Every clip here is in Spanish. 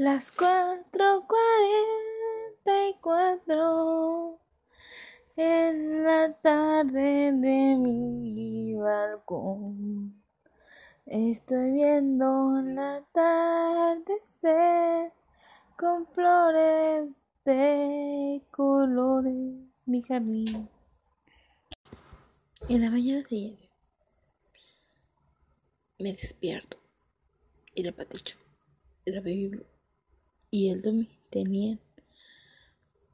Las cuatro cuarenta y cuatro en la tarde de mi balcón. Estoy viendo el atardecer con flores de colores, mi jardín. En la mañana siguiente me despierto y la paticho, la y el Domi tenían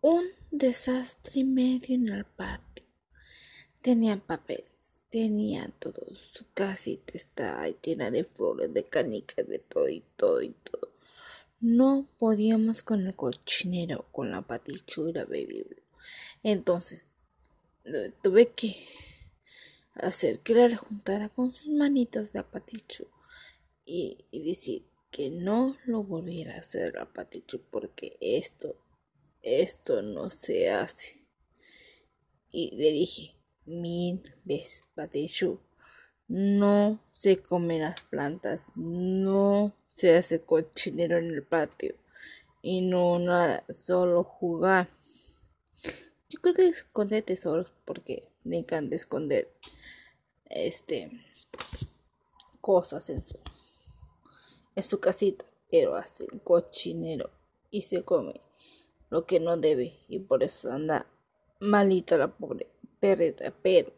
un desastre medio en el patio. Tenían papeles, tenían todo, su casita estaba llena de flores, de canicas, de todo y todo y todo. No podíamos con el cochinero, con la patichura, baby. Entonces, tuve que hacer que la juntara con sus manitas de apaticho y, y decir que no lo volviera a hacer apaticho porque esto, esto no se hace. Y le dije mil veces, paticho, no se comen las plantas, no se hace cochinero en el patio y no nada, solo jugar. Yo creo que esconde tesoros porque me encanta esconder este cosas en su en su casita, pero hace un cochinero y se come lo que no debe y por eso anda malita la pobre perreta, pero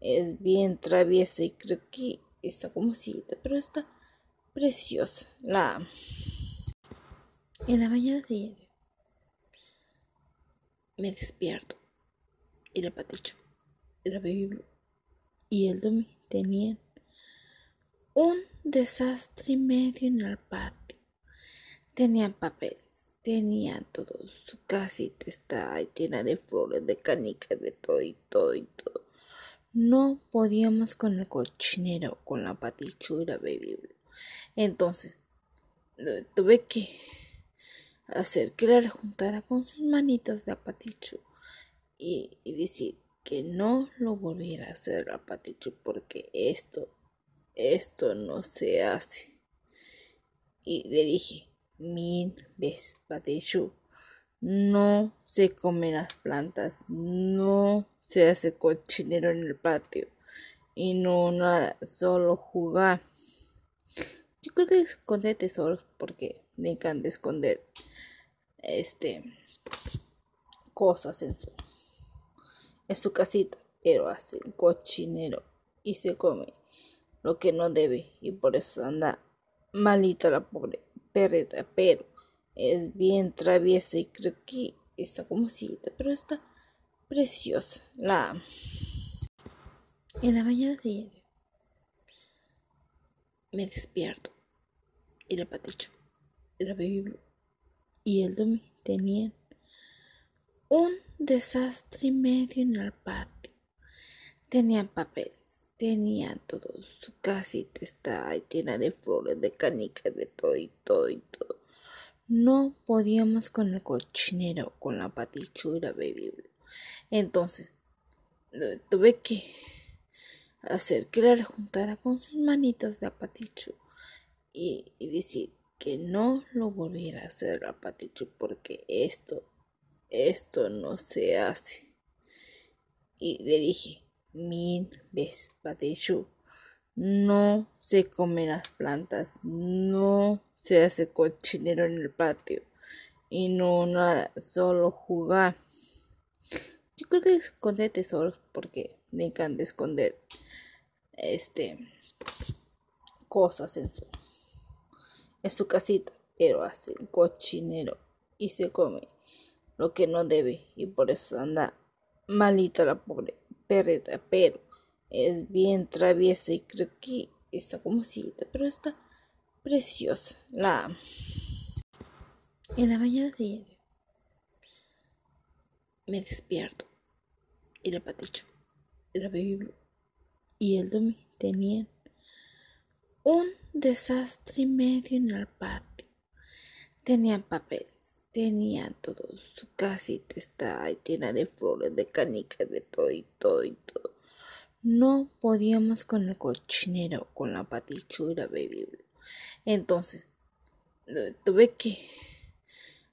es bien traviesa y creo que está como cita, pero está preciosa. La en la mañana siguiente me despierto y la paticho, la baby y el Domi tenían un desastre y medio en el patio. Tenían papeles, tenían todo, su casita estaba llena de flores, de canicas, de todo y todo y todo. No podíamos con el cochinero, con la patichura, baby. Entonces, tuve que hacer que la juntara con sus manitas de apaticho y, y decir que no lo volviera a hacer a Patichu porque esto, esto no se hace. Y le dije mil veces, Patichu, no se comen las plantas, no se hace cochinero en el patio y no nada, solo jugar. Yo creo que esconde tesoros porque me encanta esconder este cosas en su es su casita, pero hace cochinero y se come lo que no debe y por eso anda malita la pobre perreta, pero es bien traviesa y creo que está como cita, pero está preciosa. La en la mañana siguiente me despierto y la paticho, la baby y el Domi tenían un desastre medio en el patio. Tenían papeles, tenían todo, su casita estaba llena de flores, de canicas, de todo y todo y todo. No podíamos con el cochinero, con la patichura, baby. Entonces, tuve que hacer que la juntara con sus manitas de apaticho y, y decir que no lo volviera a hacer apaticho porque esto esto no se hace. Y le dije mil veces, Patichu, no se comen las plantas, no se hace cochinero en el patio y no nada, solo jugar. Yo creo que esconde tesoros porque me encanta esconder este cosas en su en su casita, pero hace cochinero y se come lo que no debe y por eso anda malita la pobre perreta, pero es bien traviesa y creo que está como cita, pero está preciosa. La en la mañana siguiente me despierto y la paticho, la baby y el Domi tenían un desastre medio en el patio. Tenían papel tenían todo, su casita estaba llena de flores, de canicas, de todo y todo y todo. No podíamos con el cochinero, con la patichura, baby. Entonces, tuve que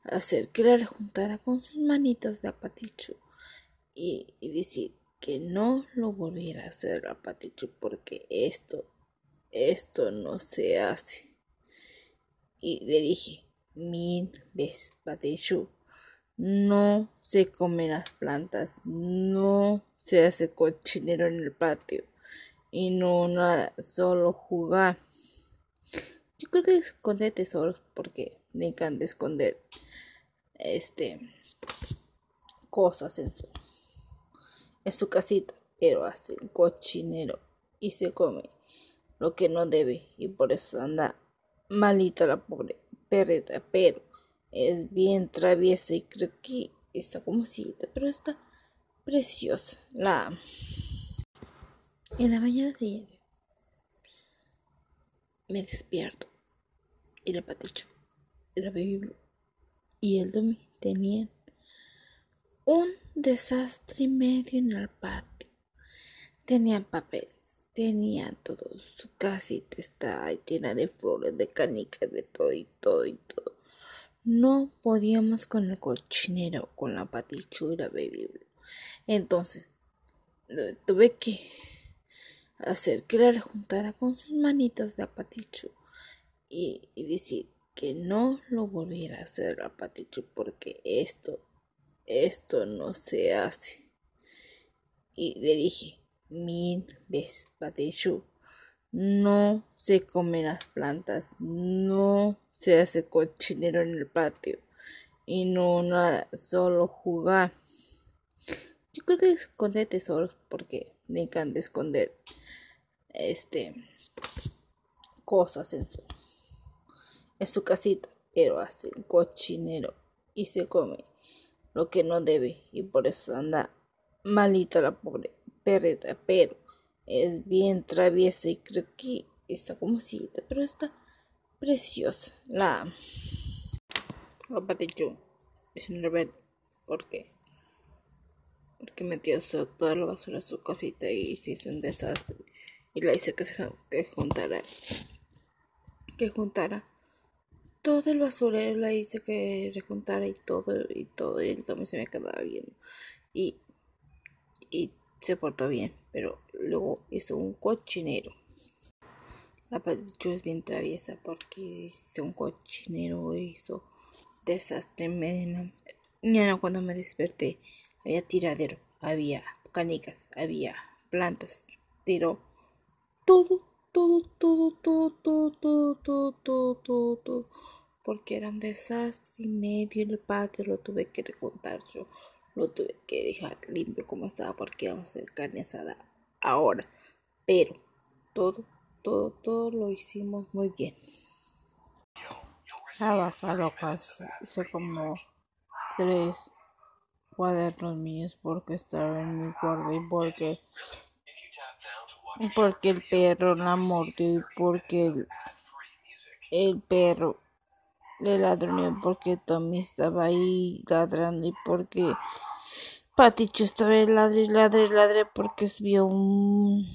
hacer que la juntara con sus manitas de apaticho y, y decir que no lo volviera a hacer apaticho porque esto, esto no se hace. Y le dije mil veces, Patichu, no se comen las plantas, no se hace cochinero en el patio y no nada, solo jugar. Yo creo que esconde tesoros porque me encanta esconder este cosas en su en su casita, pero hace cochinero y se come lo que no debe y por eso anda malita la pobre perrita, pero es bien traviesa y creo que está como cita, pero está preciosa. La en la mañana siguiente me despierto y la paticho, la bebé y el domi tenían un desastre y medio en el patio. Tenían papeles, tenían todo, su casita estaba llena de flores, de canicas, de todo y todo y todo. No podíamos con el cochinero, con la patichura, baby. Entonces, tuve que hacer que la juntara con sus manitas de apaticho y, y decir que no lo volviera a hacer apaticho porque esto, esto no se hace. Y le dije mil veces, patichu, no se comen las plantas, no se hace cochinero en el patio y no nada, solo jugar. Yo creo que esconde tesoros porque me encanta esconder este cosas en su en su casita, pero hace cochinero y se come lo que no debe y por eso anda malita la pobre perrita, pero es bien traviesa y creo que está como cita, pero está preciosa. La ropa de yo es un revés. ¿Por qué? Porque metió toda la basura a su casita y se hizo un desastre. Y la hice que se que juntara. Que juntara. Todo el basurero la hice que rejuntara y todo y todo. Y él también se me quedaba viendo. Y, y se portó bien. Pero luego hizo un cochinero. La Patichu es bien traviesa porque hizo un cochinero, hizo desastre en medio. Mañana cuando me desperté había tiradero, había canicas, había plantas, tiró todo, todo, todo, todo, todo, todo, todo, todo, todo, todo, porque era un desastre y medio el patio lo tuve que recontar yo, lo tuve que dejar limpio como estaba porque vamos a hacer carne asada ahora, pero todo todo, todo lo hicimos muy bien. La vaca loca hice como tres cuadernos míos porque estaba en mi cuarto y porque porque el perro la mordió y porque el, el perro le ladró porque Tommy estaba ahí ladrando y porque Paticho estaba ladre, ladre, ladre porque vio un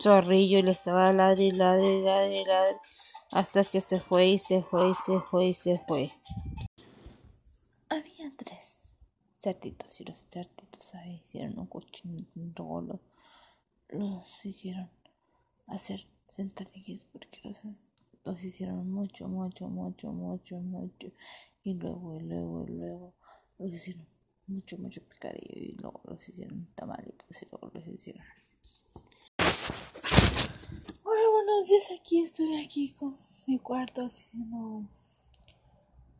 zorrillo y le estaba ladri, ladri, ladri, ladri, hasta que se fue y se fue y se fue y se fue. Había tres cerditos y los cerditos ¿sabes? hicieron un cochinito, los, los hicieron hacer sentadillas porque los, los hicieron mucho, mucho, mucho, mucho, mucho y luego, y luego, y luego los hicieron mucho, mucho picadillo y luego los hicieron tamalitos y luego los hicieron Hola, buenos días. Aquí estoy aquí con mi cuarto haciendo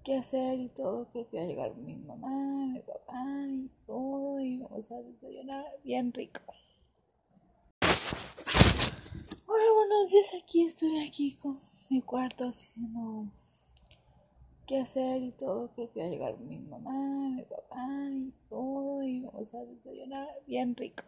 qué hacer y todo. Creo que va a llegar mi mamá, mi papá y todo. Y vamos a desayunar bien rico. Hola, buenos días. Aquí estoy aquí con mi cuarto haciendo qué hacer y todo. Creo que va a llegar mi mamá, mi papá y todo. Y vamos a desayunar bien rico.